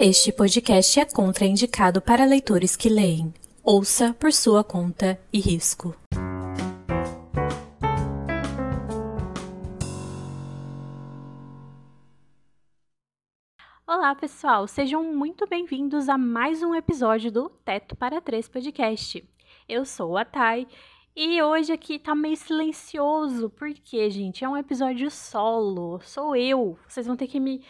Este podcast é contraindicado para leitores que leem. Ouça por sua conta e risco. Olá, pessoal! Sejam muito bem-vindos a mais um episódio do Teto para Três Podcast. Eu sou a Thay e hoje aqui tá meio silencioso, porque, gente, é um episódio solo. Sou eu. Vocês vão ter que me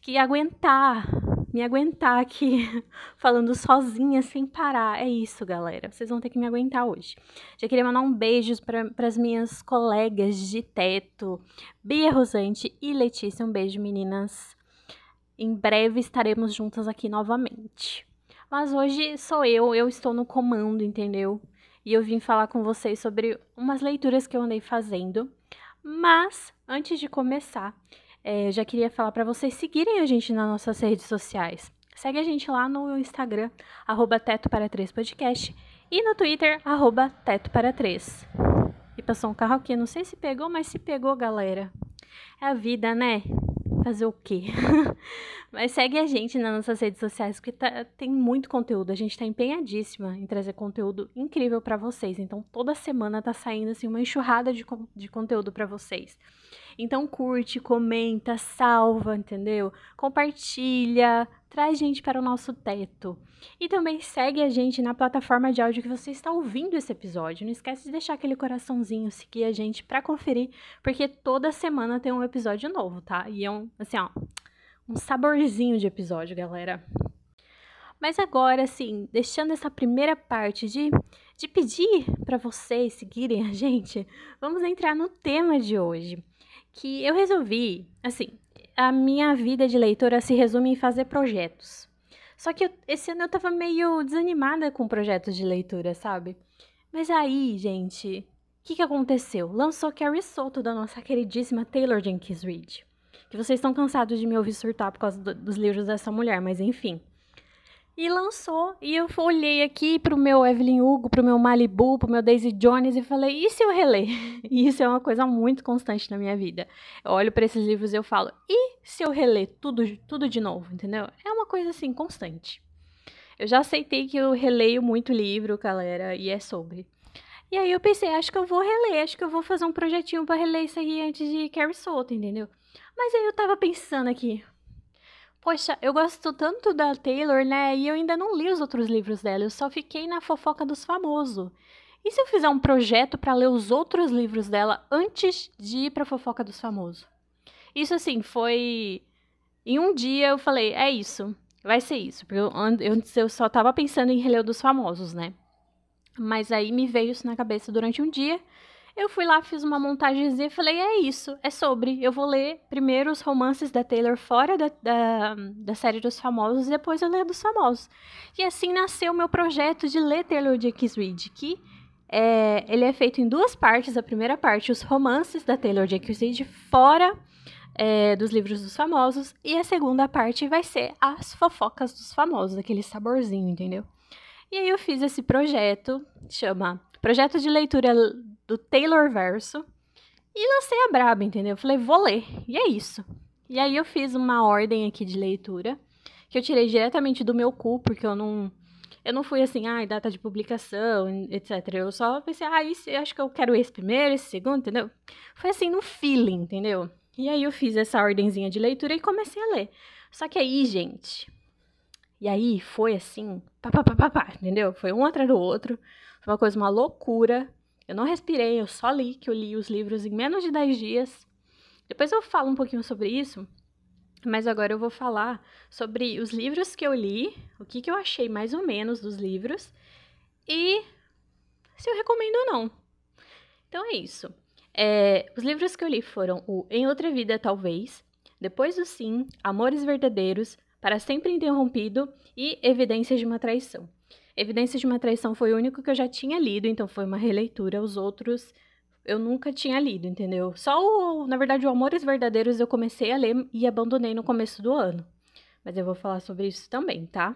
que aguentar, me aguentar aqui falando sozinha sem parar. É isso, galera. Vocês vão ter que me aguentar hoje. Já queria mandar um beijo para as minhas colegas de teto, Bia Rosante e Letícia. Um beijo, meninas. Em breve estaremos juntas aqui novamente. Mas hoje sou eu, eu estou no comando, entendeu? e eu vim falar com vocês sobre umas leituras que eu andei fazendo. Mas, antes de começar, é, eu já queria falar para vocês seguirem a gente nas nossas redes sociais. Segue a gente lá no Instagram, arroba Teto para 3 Podcast, e no Twitter, arroba Teto para 3. E passou um carro aqui, não sei se pegou, mas se pegou, galera. É a vida, né? Fazer o quê? Mas segue a gente nas nossas redes sociais, porque tá, tem muito conteúdo. A gente tá empenhadíssima em trazer conteúdo incrível para vocês. Então, toda semana tá saindo assim uma enxurrada de, de conteúdo para vocês. Então, curte, comenta, salva, entendeu? Compartilha, traz gente para o nosso teto. E também segue a gente na plataforma de áudio que você está ouvindo esse episódio. Não esquece de deixar aquele coraçãozinho, seguir a gente para conferir, porque toda semana tem um episódio novo, tá? E é um, assim, ó, um saborzinho de episódio, galera. Mas agora, assim, deixando essa primeira parte de, de pedir para vocês seguirem a gente, vamos entrar no tema de hoje. Que eu resolvi, assim, a minha vida de leitora se resume em fazer projetos. Só que eu, esse ano eu tava meio desanimada com projetos de leitura, sabe? Mas aí, gente, o que, que aconteceu? Lançou Carrie Soto, da nossa queridíssima Taylor Jenkins Reid. Que vocês estão cansados de me ouvir surtar por causa do, dos livros dessa mulher, mas enfim. E lançou, e eu olhei aqui pro meu Evelyn Hugo, pro meu Malibu, pro meu Daisy Jones e falei, e se eu reler? E isso é uma coisa muito constante na minha vida. Eu olho para esses livros e eu falo, e se eu reler tudo, tudo de novo, entendeu? É uma coisa assim, constante. Eu já aceitei que eu releio muito livro, galera, e é sobre. E aí eu pensei, acho que eu vou reler, acho que eu vou fazer um projetinho para reler isso aí antes de Carrie Soto, entendeu? Mas aí eu tava pensando aqui, Poxa, eu gosto tanto da Taylor, né? E eu ainda não li os outros livros dela, eu só fiquei na fofoca dos famosos. E se eu fizer um projeto para ler os outros livros dela antes de ir pra fofoca dos famosos? Isso, assim, foi. Em um dia eu falei, é isso, vai ser isso. Porque eu, antes eu só tava pensando em reler dos famosos, né? Mas aí me veio isso na cabeça durante um dia. Eu fui lá, fiz uma montagemzinha e falei: é isso, é sobre. Eu vou ler primeiro os romances da Taylor fora da, da, da série dos famosos e depois eu leio dos famosos. E assim nasceu o meu projeto de ler Taylor Jenkins Reid, que é, ele é feito em duas partes. A primeira parte, os romances da Taylor Jenkins Reid fora é, dos livros dos famosos. E a segunda parte vai ser as fofocas dos famosos, aquele saborzinho, entendeu? E aí eu fiz esse projeto, chama Projeto de Leitura do Taylor Verso. E lancei a braba, entendeu? Falei, vou ler. E é isso. E aí eu fiz uma ordem aqui de leitura, que eu tirei diretamente do meu cu, porque eu não. Eu não fui assim, ah, data de publicação, etc. Eu só pensei, ah, isso, acho que eu quero esse primeiro, esse segundo, entendeu? Foi assim, no feeling, entendeu? E aí eu fiz essa ordenzinha de leitura e comecei a ler. Só que aí, gente. E aí foi assim, pá, pá, pá, pá, pá entendeu? Foi um atrás do outro. Foi uma coisa, uma loucura. Eu não respirei, eu só li, que eu li os livros em menos de 10 dias. Depois eu falo um pouquinho sobre isso, mas agora eu vou falar sobre os livros que eu li, o que, que eu achei mais ou menos dos livros e se eu recomendo ou não. Então é isso. É, os livros que eu li foram o Em Outra Vida, Talvez, Depois do Sim, Amores Verdadeiros, Para Sempre Interrompido e Evidências de uma Traição. Evidências de uma Traição foi o único que eu já tinha lido, então foi uma releitura. Os outros eu nunca tinha lido, entendeu? Só o, na verdade, o Amores Verdadeiros eu comecei a ler e abandonei no começo do ano. Mas eu vou falar sobre isso também, tá?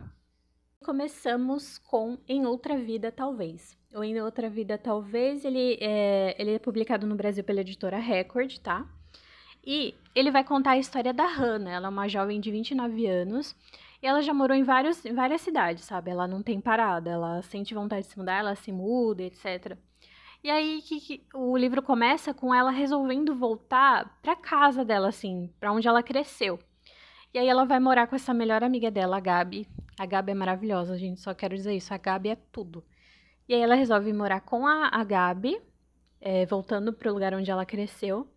Começamos com Em Outra Vida, Talvez. O Em Outra Vida, Talvez, ele é, ele é publicado no Brasil pela editora Record, tá? E ele vai contar a história da Hannah. Ela é uma jovem de 29 anos. Ela já morou em, vários, em várias cidades, sabe? Ela não tem parada. Ela sente vontade de se mudar, ela se muda, etc. E aí que, que, o livro começa com ela resolvendo voltar pra casa dela, assim, pra onde ela cresceu. E aí ela vai morar com essa melhor amiga dela, a Gabi. A Gabi é maravilhosa, gente, só quero dizer isso. A Gabi é tudo. E aí ela resolve morar com a, a Gabi, é, voltando pro lugar onde ela cresceu.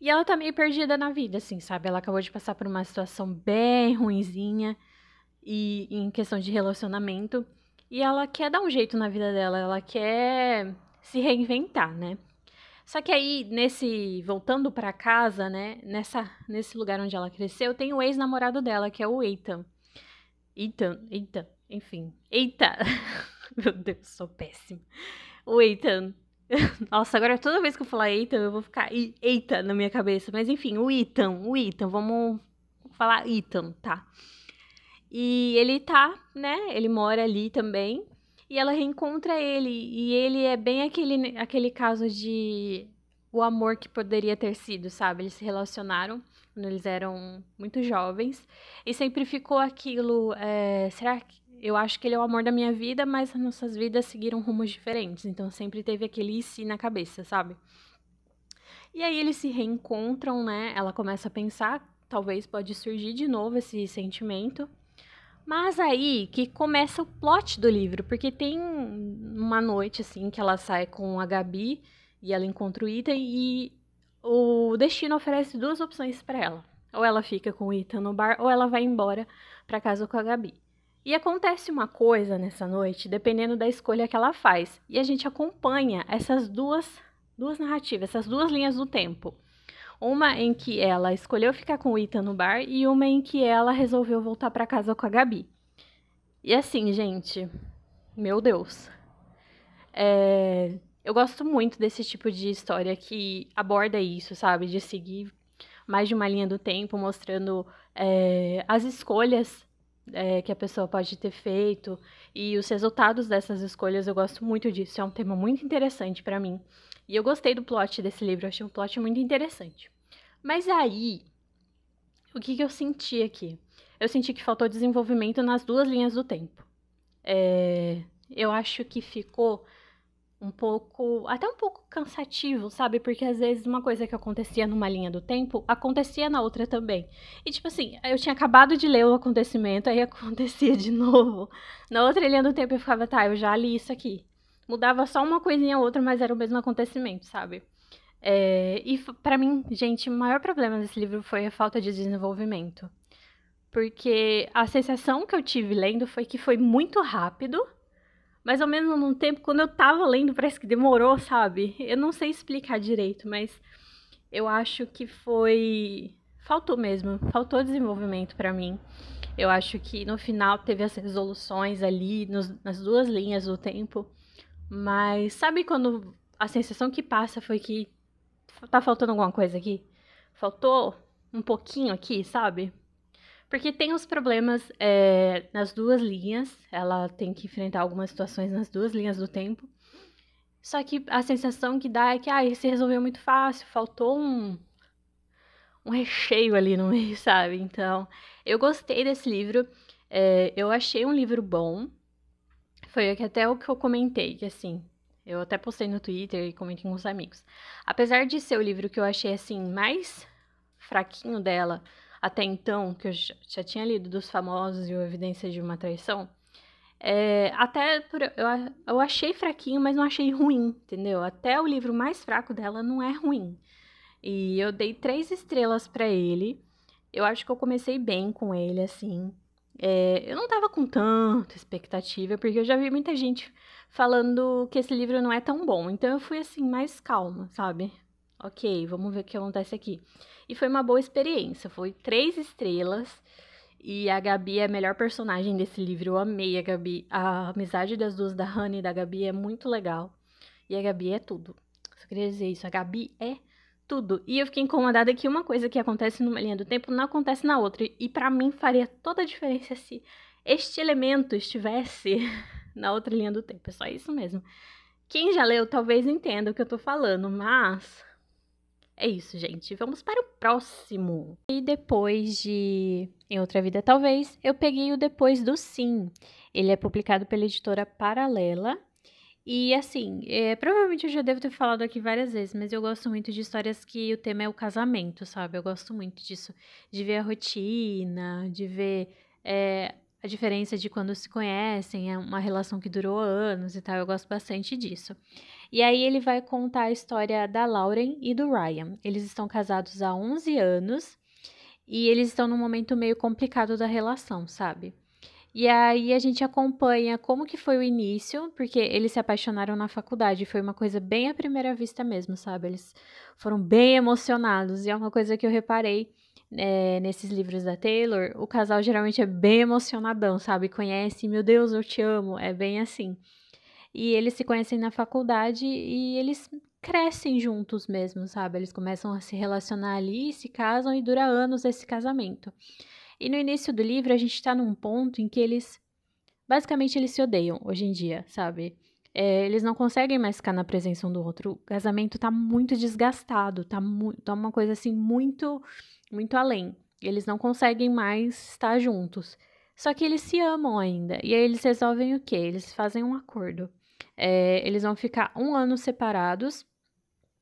E ela tá meio perdida na vida, assim, sabe? Ela acabou de passar por uma situação bem ruinzinha e em questão de relacionamento. E ela quer dar um jeito na vida dela, ela quer se reinventar, né? Só que aí, nesse. Voltando para casa, né? Nessa, nesse lugar onde ela cresceu, tem o ex-namorado dela, que é o Ethan. Ethan, Ethan, enfim. Eita! Meu Deus, sou péssimo. O Ethan. Nossa, agora toda vez que eu falar Ethan, eu vou ficar Eita na minha cabeça. Mas enfim, o Ethan, o Ethan, vamos falar Ethan, tá? E ele tá, né? Ele mora ali também e ela reencontra ele. E ele é bem aquele, aquele caso de o amor que poderia ter sido, sabe? Eles se relacionaram quando eles eram muito jovens. E sempre ficou aquilo. É, será que. Eu acho que ele é o amor da minha vida, mas as nossas vidas seguiram rumos diferentes. Então sempre teve aquele e si na cabeça, sabe? E aí eles se reencontram, né? Ela começa a pensar, talvez pode surgir de novo esse sentimento. Mas aí que começa o plot do livro, porque tem uma noite assim que ela sai com a Gabi e ela encontra o Ethan e o destino oferece duas opções para ela. Ou ela fica com o Ethan no bar ou ela vai embora para casa com a Gabi. E acontece uma coisa nessa noite, dependendo da escolha que ela faz. E a gente acompanha essas duas duas narrativas, essas duas linhas do tempo. Uma em que ela escolheu ficar com o Ethan no bar e uma em que ela resolveu voltar para casa com a Gabi. E assim, gente, meu Deus. É, eu gosto muito desse tipo de história que aborda isso, sabe? De seguir mais de uma linha do tempo, mostrando é, as escolhas é, que a pessoa pode ter feito e os resultados dessas escolhas. Eu gosto muito disso. É um tema muito interessante para mim. E eu gostei do plot desse livro, achei um plot muito interessante. Mas aí, o que, que eu senti aqui? Eu senti que faltou desenvolvimento nas duas linhas do tempo. É, eu acho que ficou um pouco, até um pouco cansativo, sabe? Porque às vezes uma coisa que acontecia numa linha do tempo acontecia na outra também. E tipo assim, eu tinha acabado de ler o acontecimento, aí acontecia de novo. Na outra linha do tempo eu ficava, tá, eu já li isso aqui. Mudava só uma coisinha ou outra, mas era o mesmo acontecimento, sabe? É, e para mim, gente, o maior problema desse livro foi a falta de desenvolvimento. Porque a sensação que eu tive lendo foi que foi muito rápido, mas ao mesmo tempo, quando eu tava lendo, parece que demorou, sabe? Eu não sei explicar direito, mas eu acho que foi. Faltou mesmo, faltou desenvolvimento para mim. Eu acho que no final teve as resoluções ali, nos, nas duas linhas do tempo. Mas sabe quando a sensação que passa foi que tá faltando alguma coisa aqui? Faltou um pouquinho aqui, sabe? Porque tem os problemas é, nas duas linhas, ela tem que enfrentar algumas situações nas duas linhas do tempo. Só que a sensação que dá é que, ah, se resolveu muito fácil, faltou um, um recheio ali no meio, sabe? Então, eu gostei desse livro, é, eu achei um livro bom, foi até o que eu comentei, que assim, eu até postei no Twitter e comentei com os amigos. Apesar de ser o livro que eu achei assim mais fraquinho dela até então, que eu já tinha lido dos famosos e o Evidência de uma Traição, é, até por, eu, eu achei fraquinho, mas não achei ruim, entendeu? Até o livro mais fraco dela não é ruim. E eu dei três estrelas para ele. Eu acho que eu comecei bem com ele, assim. É, eu não tava com tanta expectativa, porque eu já vi muita gente falando que esse livro não é tão bom. Então eu fui assim, mais calma, sabe? Ok, vamos ver o que acontece aqui. E foi uma boa experiência. Foi três estrelas. E a Gabi é a melhor personagem desse livro. Eu amei a Gabi. A amizade das duas, da Hannah e da Gabi, é muito legal. E a Gabi é tudo. Só queria dizer isso. A Gabi é tudo. E eu fiquei incomodada que uma coisa que acontece numa linha do tempo não acontece na outra. E para mim faria toda a diferença se este elemento estivesse na outra linha do tempo. É só isso mesmo. Quem já leu talvez entenda o que eu tô falando, mas É isso, gente. Vamos para o próximo. E depois de Em Outra Vida Talvez, eu peguei o Depois do Sim. Ele é publicado pela editora Paralela. E assim, é, provavelmente eu já devo ter falado aqui várias vezes, mas eu gosto muito de histórias que o tema é o casamento, sabe? Eu gosto muito disso, de ver a rotina, de ver é, a diferença de quando se conhecem, é uma relação que durou anos e tal. Eu gosto bastante disso. E aí ele vai contar a história da Lauren e do Ryan. Eles estão casados há 11 anos e eles estão num momento meio complicado da relação, sabe? E aí a gente acompanha como que foi o início, porque eles se apaixonaram na faculdade, foi uma coisa bem à primeira vista mesmo, sabe? Eles foram bem emocionados e é uma coisa que eu reparei é, nesses livros da Taylor, o casal geralmente é bem emocionadão, sabe? Conhece, meu Deus, eu te amo, é bem assim. E eles se conhecem na faculdade e eles crescem juntos mesmo, sabe? Eles começam a se relacionar ali, se casam e dura anos esse casamento. E no início do livro a gente está num ponto em que eles basicamente eles se odeiam hoje em dia, sabe? É, eles não conseguem mais ficar na presença um do outro. O casamento tá muito desgastado, tá, tá uma coisa assim muito muito além. Eles não conseguem mais estar juntos. Só que eles se amam ainda. E aí eles resolvem o quê? Eles fazem um acordo. É, eles vão ficar um ano separados.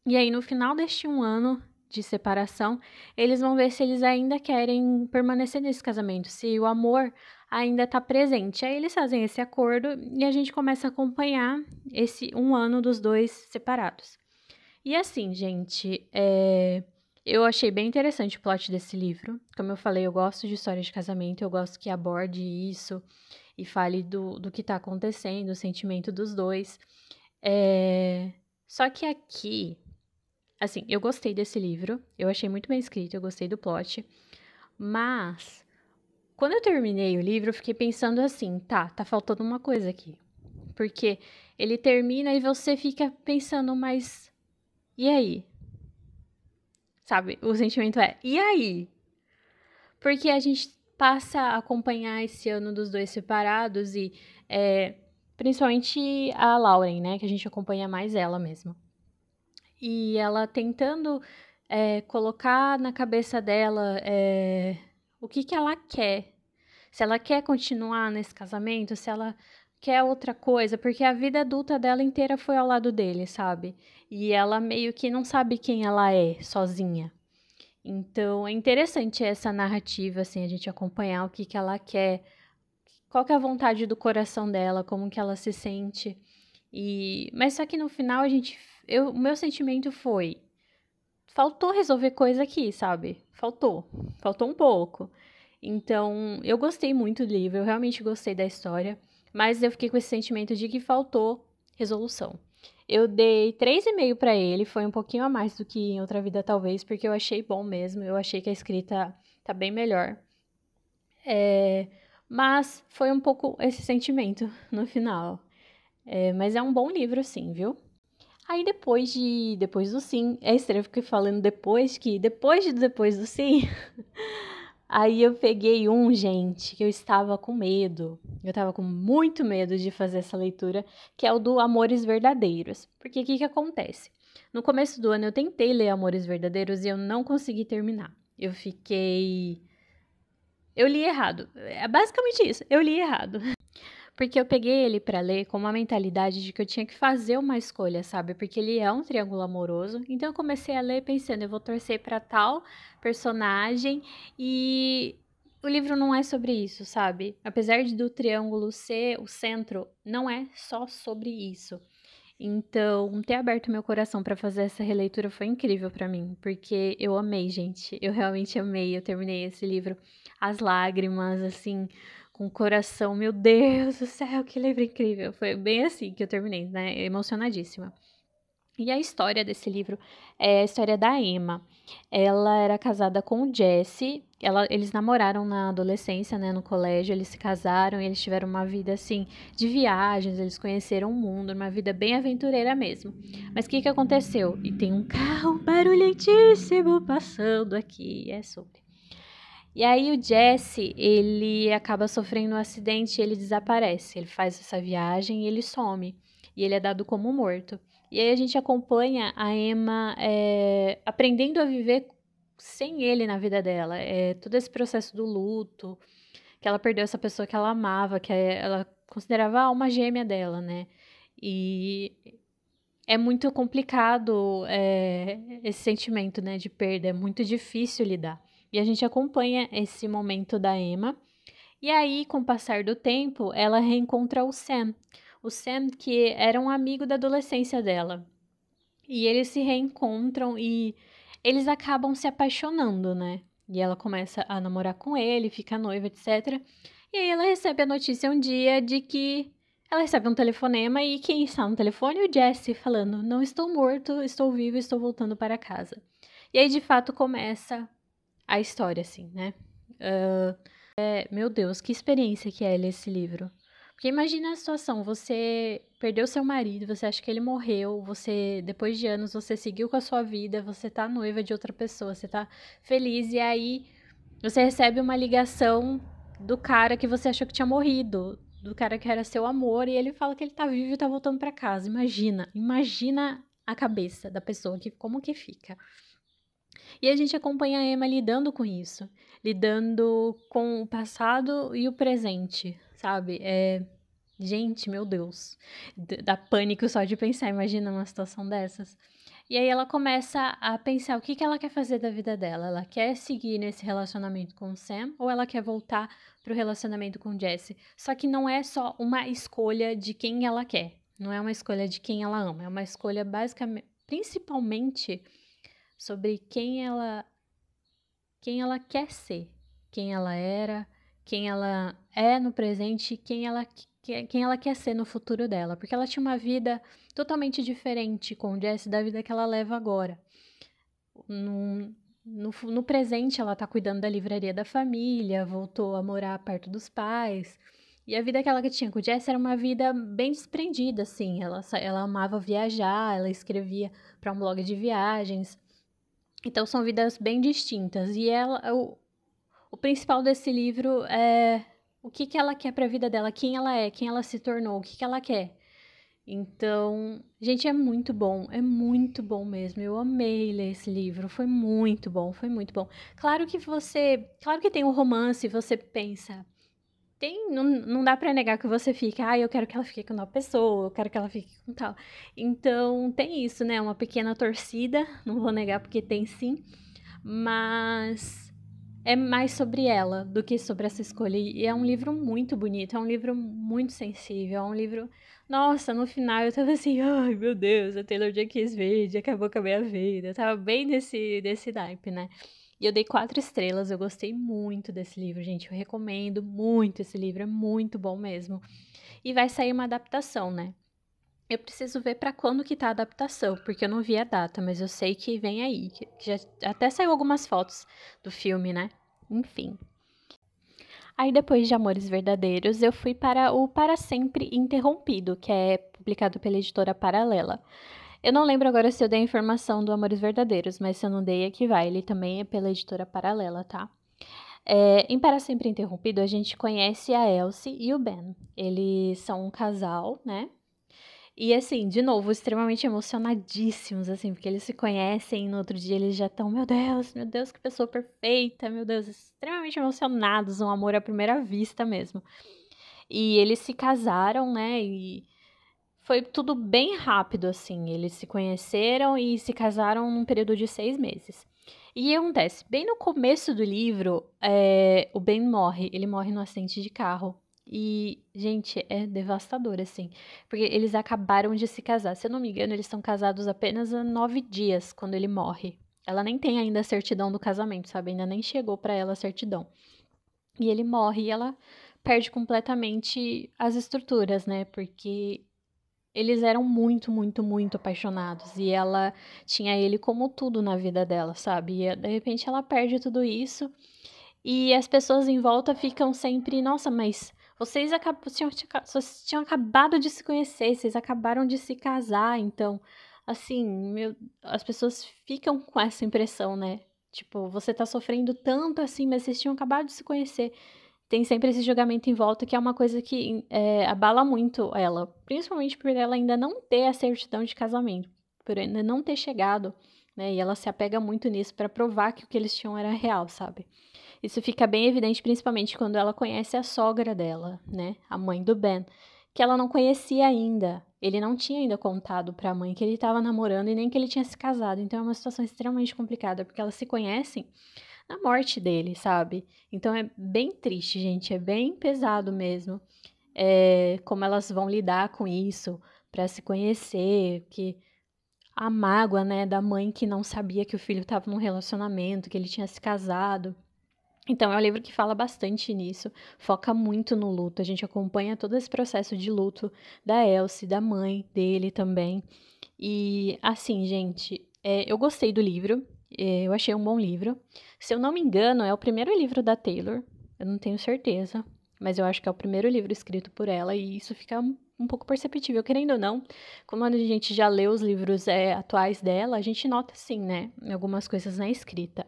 E aí, no final deste um ano de separação, eles vão ver se eles ainda querem permanecer nesse casamento, se o amor ainda está presente. Aí eles fazem esse acordo e a gente começa a acompanhar esse um ano dos dois separados. E assim, gente, é eu achei bem interessante o plot desse livro. Como eu falei, eu gosto de histórias de casamento, eu gosto que aborde isso e fale do, do que está acontecendo, o sentimento dos dois. É... Só que aqui, assim, eu gostei desse livro, eu achei muito bem escrito, eu gostei do plot, mas quando eu terminei o livro, eu fiquei pensando assim, tá, tá faltando uma coisa aqui. Porque ele termina e você fica pensando, mas e aí? sabe? O sentimento é, e aí? Porque a gente passa a acompanhar esse ano dos dois separados e é, principalmente a Lauren, né? Que a gente acompanha mais ela mesmo. E ela tentando é, colocar na cabeça dela é, o que, que ela quer. Se ela quer continuar nesse casamento, se ela quer outra coisa, porque a vida adulta dela inteira foi ao lado dele, sabe? E ela meio que não sabe quem ela é sozinha. Então é interessante essa narrativa, assim, a gente acompanhar o que, que ela quer, qual que é a vontade do coração dela, como que ela se sente. E mas só que no final a gente, eu, o meu sentimento foi faltou resolver coisa aqui, sabe? Faltou, faltou um pouco. Então, eu gostei muito do livro, eu realmente gostei da história. Mas eu fiquei com esse sentimento de que faltou resolução. Eu dei 3,5 para ele, foi um pouquinho a mais do que em outra vida, talvez, porque eu achei bom mesmo. Eu achei que a escrita tá bem melhor. É, mas foi um pouco esse sentimento no final. É, mas é um bom livro, sim, viu? Aí depois de. Depois do sim. É estranho ficar falando depois que. Depois de depois do sim. Aí eu peguei um, gente, que eu estava com medo. Eu estava com muito medo de fazer essa leitura, que é o do Amores Verdadeiros. Porque o que, que acontece? No começo do ano eu tentei ler Amores Verdadeiros e eu não consegui terminar. Eu fiquei. Eu li errado. É basicamente isso. Eu li errado. Porque eu peguei ele para ler com uma mentalidade de que eu tinha que fazer uma escolha, sabe? Porque ele é um triângulo amoroso. Então eu comecei a ler pensando, eu vou torcer para tal personagem e o livro não é sobre isso, sabe? Apesar de do triângulo ser o centro, não é só sobre isso. Então, ter aberto meu coração para fazer essa releitura foi incrível para mim, porque eu amei, gente. Eu realmente amei. Eu terminei esse livro as lágrimas, assim, com o coração, meu Deus do céu, que livro incrível. Foi bem assim que eu terminei, né? Emocionadíssima. E a história desse livro é a história da Emma. Ela era casada com o Jesse. Ela, eles namoraram na adolescência, né, no colégio. Eles se casaram e eles tiveram uma vida assim de viagens. Eles conheceram o mundo, uma vida bem aventureira mesmo. Mas o que que aconteceu? E tem um carro barulhentíssimo passando aqui. É sobre. E aí o Jesse, ele acaba sofrendo um acidente e ele desaparece. Ele faz essa viagem e ele some. E ele é dado como morto. E aí a gente acompanha a Emma é, aprendendo a viver sem ele na vida dela. É, todo esse processo do luto, que ela perdeu essa pessoa que ela amava, que ela considerava a alma gêmea dela, né? E é muito complicado é, esse sentimento, né, de perda, é muito difícil lidar. E a gente acompanha esse momento da Emma. E aí, com o passar do tempo, ela reencontra o Sam. O Sam, que era um amigo da adolescência dela. E eles se reencontram e eles acabam se apaixonando, né? E ela começa a namorar com ele, fica noiva, etc. E aí ela recebe a notícia um dia de que ela recebe um telefonema e quem está no telefone? O Jesse falando: Não estou morto, estou vivo, estou voltando para casa. E aí de fato começa a história, assim, né? Uh, é, meu Deus, que experiência que é ler esse livro. Porque imagina a situação, você perdeu seu marido, você acha que ele morreu, você, depois de anos, você seguiu com a sua vida, você tá noiva de outra pessoa, você tá feliz, e aí você recebe uma ligação do cara que você achou que tinha morrido, do cara que era seu amor, e ele fala que ele tá vivo e tá voltando para casa. Imagina, imagina a cabeça da pessoa, que como que fica. E a gente acompanha a Emma lidando com isso, lidando com o passado e o presente, sabe? É... Gente, meu Deus, dá pânico só de pensar, imagina uma situação dessas. E aí ela começa a pensar o que, que ela quer fazer da vida dela. Ela quer seguir nesse relacionamento com o Sam ou ela quer voltar pro relacionamento com o Jesse. Só que não é só uma escolha de quem ela quer. Não é uma escolha de quem ela ama. É uma escolha basicamente, principalmente sobre quem ela quem ela quer ser, quem ela era, quem ela é no presente, quem ela quem ela quer ser no futuro dela, porque ela tinha uma vida totalmente diferente com o Jesse da vida que ela leva agora. No, no, no presente, ela tá cuidando da livraria da família, voltou a morar perto dos pais. E a vida que ela tinha com o Jesse era uma vida bem desprendida, assim. Ela, ela amava viajar, ela escrevia para um blog de viagens. Então são vidas bem distintas. E ela, o, o principal desse livro é o que, que ela quer para a vida dela, quem ela é, quem ela se tornou, o que, que ela quer. Então, gente, é muito bom, é muito bom mesmo. Eu amei ler esse livro, foi muito bom, foi muito bom. Claro que você, claro que tem um romance, você pensa, tem, não, não dá para negar que você fica, ah, eu quero que ela fique com uma pessoa, eu quero que ela fique com tal. Então, tem isso, né? Uma pequena torcida, não vou negar porque tem sim, mas é mais sobre ela do que sobre essa escolha. E é um livro muito bonito, é um livro muito sensível, é um livro. Nossa, no final eu tava assim, ai meu Deus, a Taylor Jenkins Verde acabou com a minha vida. Eu tava bem nesse, nesse naipe, né? E eu dei quatro estrelas, eu gostei muito desse livro, gente. Eu recomendo muito esse livro, é muito bom mesmo. E vai sair uma adaptação, né? Eu preciso ver para quando que tá a adaptação, porque eu não vi a data, mas eu sei que vem aí. Que já até saiu algumas fotos do filme, né? Enfim. Aí depois de Amores Verdadeiros, eu fui para o Para Sempre Interrompido, que é publicado pela editora Paralela. Eu não lembro agora se eu dei a informação do Amores Verdadeiros, mas se eu não dei, aqui vai. Ele também é pela editora Paralela, tá? É, em Para Sempre Interrompido, a gente conhece a Elsie e o Ben. Eles são um casal, né? E assim, de novo, extremamente emocionadíssimos, assim, porque eles se conhecem e no outro dia eles já estão, meu Deus, meu Deus, que pessoa perfeita, meu Deus, extremamente emocionados, um amor à primeira vista mesmo. E eles se casaram, né? E foi tudo bem rápido, assim. Eles se conheceram e se casaram num período de seis meses. E acontece? Bem no começo do livro, é, o Ben morre. Ele morre no acidente de carro. E, gente, é devastador, assim. Porque eles acabaram de se casar. Se eu não me engano, eles estão casados apenas há nove dias quando ele morre. Ela nem tem ainda a certidão do casamento, sabe? Ainda nem chegou para ela a certidão. E ele morre e ela perde completamente as estruturas, né? Porque eles eram muito, muito, muito apaixonados e ela tinha ele como tudo na vida dela, sabe? E de repente ela perde tudo isso e as pessoas em volta ficam sempre, nossa, mas vocês, tinham, tinham acabado de se conhecer, vocês acabaram de se casar, então, assim, meu, as pessoas ficam com essa impressão, né? Tipo, você tá sofrendo tanto assim, mas vocês tinham acabado de se conhecer. Tem sempre esse julgamento em volta, que é uma coisa que é, abala muito ela, principalmente por ela ainda não ter a certidão de casamento, por ainda não ter chegado, né? E ela se apega muito nisso para provar que o que eles tinham era real, sabe? Isso fica bem evidente, principalmente quando ela conhece a sogra dela, né? A mãe do Ben, que ela não conhecia ainda. Ele não tinha ainda contado para a mãe que ele estava namorando e nem que ele tinha se casado. Então é uma situação extremamente complicada, porque elas se conhecem na morte dele, sabe? Então é bem triste, gente, é bem pesado mesmo. É, como elas vão lidar com isso para se conhecer, que a mágoa, né, da mãe que não sabia que o filho estava num relacionamento, que ele tinha se casado. Então, é um livro que fala bastante nisso, foca muito no luto. A gente acompanha todo esse processo de luto da Elsie, da mãe dele também. E, assim, gente, é, eu gostei do livro, eu achei um bom livro. Se eu não me engano, é o primeiro livro da Taylor, eu não tenho certeza, mas eu acho que é o primeiro livro escrito por ela, e isso fica um, pouco perceptível, querendo ou não. Quando a gente já lê os livros é, atuais dela, a gente nota, sim, né, algumas coisas na escrita.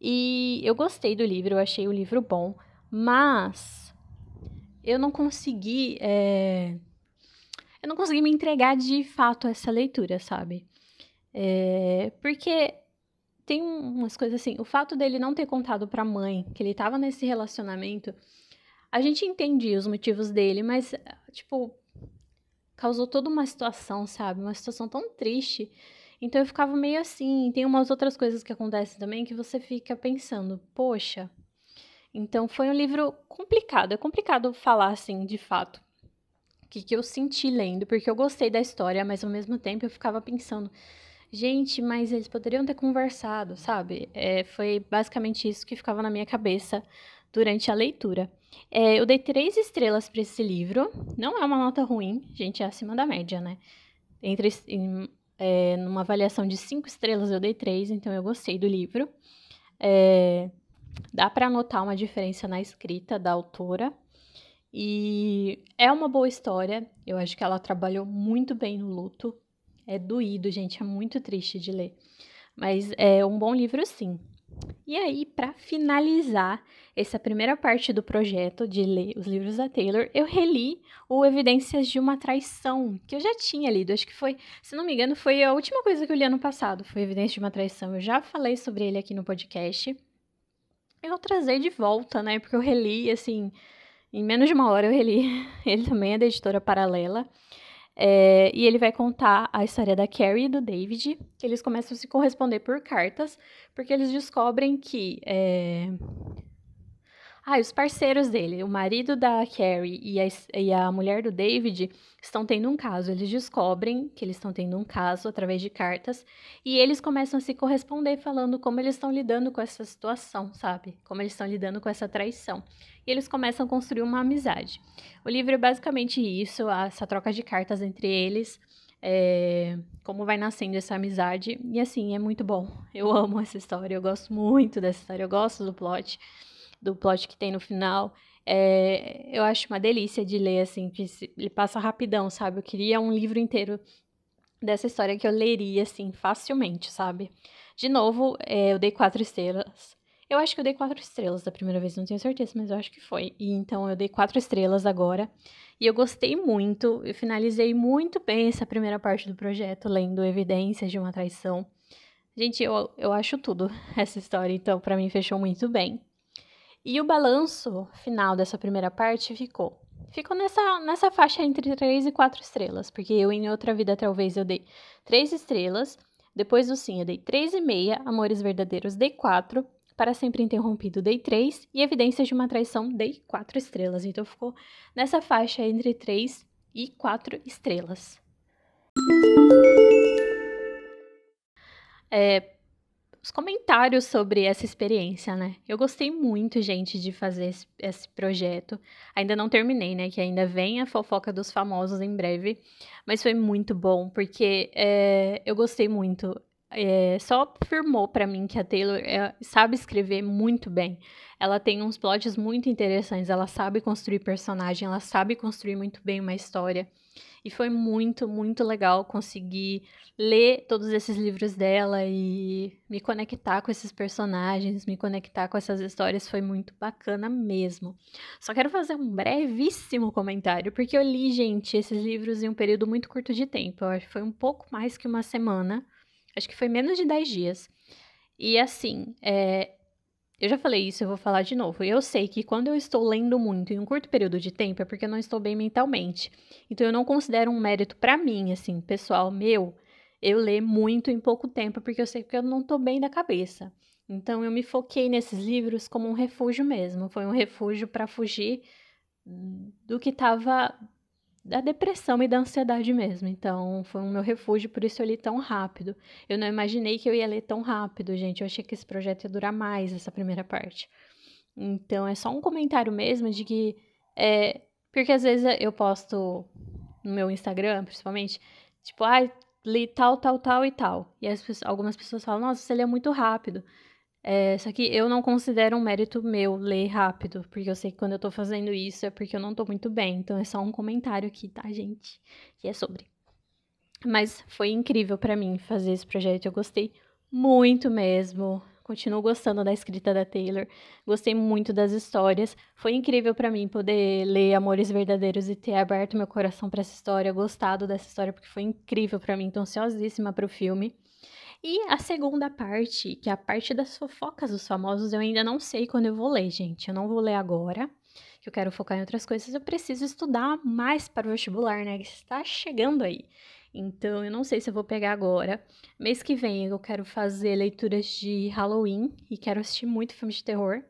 E eu gostei do livro, eu achei o livro bom, mas eu não consegui. É... Eu não consegui me entregar de fato a essa leitura, sabe? É... Porque tem umas coisas assim. O fato dele não ter contado pra mãe que ele tava nesse relacionamento, a gente entendia os motivos dele, mas, tipo, causou toda uma situação, sabe? Uma situação tão triste então eu ficava meio assim. Tem umas outras coisas que acontecem também que você fica pensando, poxa. Então foi um livro complicado. É complicado falar assim, de fato. O que, que eu senti lendo, porque eu gostei da história, mas ao mesmo tempo eu ficava pensando, gente, mas eles poderiam ter conversado, sabe? É, foi basicamente isso que ficava na minha cabeça durante a leitura. É, eu dei três estrelas para esse livro. Não é uma nota ruim, gente, é acima da média, né? Entre, é, numa avaliação de cinco estrelas, eu dei três, então eu gostei do livro. É, dá para notar uma diferença na escrita da autora. E é uma boa história. Eu acho que ela trabalhou muito bem no luto. É doído, gente, é muito triste de ler. Mas é um bom livro, sim. E aí, para finalizar essa primeira parte do projeto de ler os livros da Taylor, eu reli o Evidências de uma Traição, que eu já tinha lido. Acho que foi, se não me engano, foi a última coisa que eu li ano passado, foi Evidências de uma Traição. Eu já falei sobre ele aqui no podcast. Eu vou trazer de volta, né? Porque eu reli, assim, em menos de uma hora eu reli. Ele também é da editora Paralela. É, e ele vai contar a história da Carrie e do David, eles começam a se corresponder por cartas, porque eles descobrem que é, ah, os parceiros dele, o marido da Carrie e a, e a mulher do David estão tendo um caso. Eles descobrem que eles estão tendo um caso através de cartas e eles começam a se corresponder falando como eles estão lidando com essa situação, sabe? Como eles estão lidando com essa traição. E eles começam a construir uma amizade. O livro é basicamente isso, essa troca de cartas entre eles. É, como vai nascendo essa amizade. E assim, é muito bom. Eu amo essa história, eu gosto muito dessa história, eu gosto do plot do plot que tem no final. É, eu acho uma delícia de ler, assim, que ele passa rapidão, sabe? Eu queria um livro inteiro dessa história que eu leria, assim, facilmente, sabe? De novo, é, eu dei quatro estrelas. Eu acho que eu dei quatro estrelas da primeira vez, não tenho certeza, mas eu acho que foi. E então eu dei quatro estrelas agora. E eu gostei muito, eu finalizei muito bem essa primeira parte do projeto, lendo evidências de uma traição. Gente, eu, eu acho tudo essa história, então para mim fechou muito bem. E o balanço final dessa primeira parte ficou. Ficou nessa, nessa faixa entre 3 e 4 estrelas, porque eu em outra vida talvez eu dei 3 estrelas, depois do sim eu dei 3,5, Amores Verdadeiros dei 4, Para Sempre Interrompido dei 3 e Evidências de uma Traição dei 4 estrelas. Então ficou nessa faixa entre 3 e 4 estrelas. É, os comentários sobre essa experiência, né? Eu gostei muito, gente, de fazer esse, esse, projeto. Ainda não terminei, né? Que ainda vem a fofoca dos famosos em breve. Mas foi muito bom, porque é, eu gostei muito. é, só firmou para mim que a Taylor é, sabe escrever muito bem. Ela tem uns plots muito interessantes, ela sabe construir personagem, ela sabe construir muito bem uma história. E foi muito, muito legal conseguir ler todos esses livros dela e me conectar com esses personagens, me conectar com essas histórias. Foi muito bacana mesmo. Só quero fazer um brevíssimo comentário, porque eu li, gente, esses livros em um período muito curto de tempo. Eu acho que foi um pouco mais que uma semana. Acho que foi menos de 10 dias. E assim, é, eu já falei isso, eu vou falar de novo. Eu sei que quando eu estou lendo muito em um curto período de tempo é porque eu não estou bem mentalmente. Então eu não considero um mérito para mim, assim, pessoal meu, eu ler muito em pouco tempo porque eu sei que eu não estou bem da cabeça. Então eu me foquei nesses livros como um refúgio mesmo. Foi um refúgio para fugir do que estava da depressão e da ansiedade mesmo. Então, foi um meu refúgio, por isso eu li tão rápido. Eu não imaginei que eu ia ler tão rápido, gente. Eu achei que esse projeto ia durar mais, essa primeira parte. Então, é só um comentário mesmo de que. É, porque às vezes eu posto no meu Instagram, principalmente, tipo, ah, li tal, tal, tal e tal. E as, algumas pessoas falam, nossa, você lê muito rápido. É, só que eu não considero um mérito meu ler rápido, porque eu sei que quando eu tô fazendo isso é porque eu não tô muito bem. Então é só um comentário aqui, tá, gente? Que é sobre. Mas foi incrível para mim fazer esse projeto, eu gostei muito mesmo. Continuo gostando da escrita da Taylor. Gostei muito das histórias. Foi incrível para mim poder ler Amores Verdadeiros e ter aberto meu coração para essa história, gostado dessa história porque foi incrível para mim, tô ansiosíssima pro filme. E a segunda parte, que é a parte das fofocas dos famosos, eu ainda não sei quando eu vou ler, gente. Eu não vou ler agora, que eu quero focar em outras coisas. Eu preciso estudar mais para o vestibular, né? Que está chegando aí. Então, eu não sei se eu vou pegar agora. Mês que vem eu quero fazer leituras de Halloween e quero assistir muito filme de terror.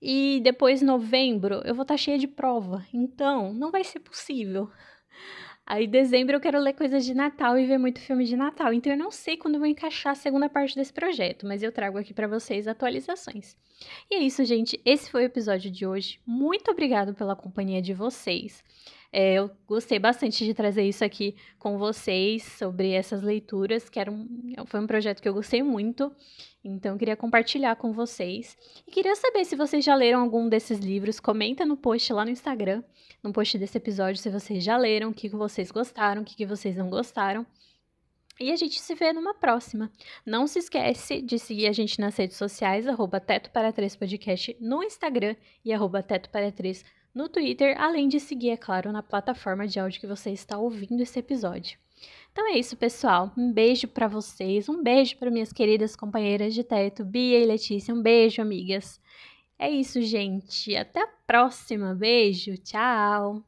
E depois, novembro, eu vou estar tá cheia de prova. Então, não vai ser possível. Aí, dezembro, eu quero ler coisas de Natal e ver muito filme de Natal. Então, eu não sei quando vou encaixar a segunda parte desse projeto, mas eu trago aqui para vocês atualizações. E é isso, gente. Esse foi o episódio de hoje. Muito obrigado pela companhia de vocês. É, eu gostei bastante de trazer isso aqui com vocês sobre essas leituras, que era um, foi um projeto que eu gostei muito. Então, eu queria compartilhar com vocês. E queria saber se vocês já leram algum desses livros. Comenta no post lá no Instagram no post desse episódio se vocês já leram, o que vocês gostaram, o que vocês não gostaram. E a gente se vê numa próxima. Não se esquece de seguir a gente nas redes sociais, arroba Teto para 3 Podcast no Instagram e arroba Teto para 3 no Twitter, além de seguir, é claro, na plataforma de áudio que você está ouvindo esse episódio. Então é isso, pessoal. Um beijo para vocês, um beijo para minhas queridas companheiras de teto, Bia e Letícia. Um beijo, amigas. É isso, gente. Até a próxima. Beijo. Tchau.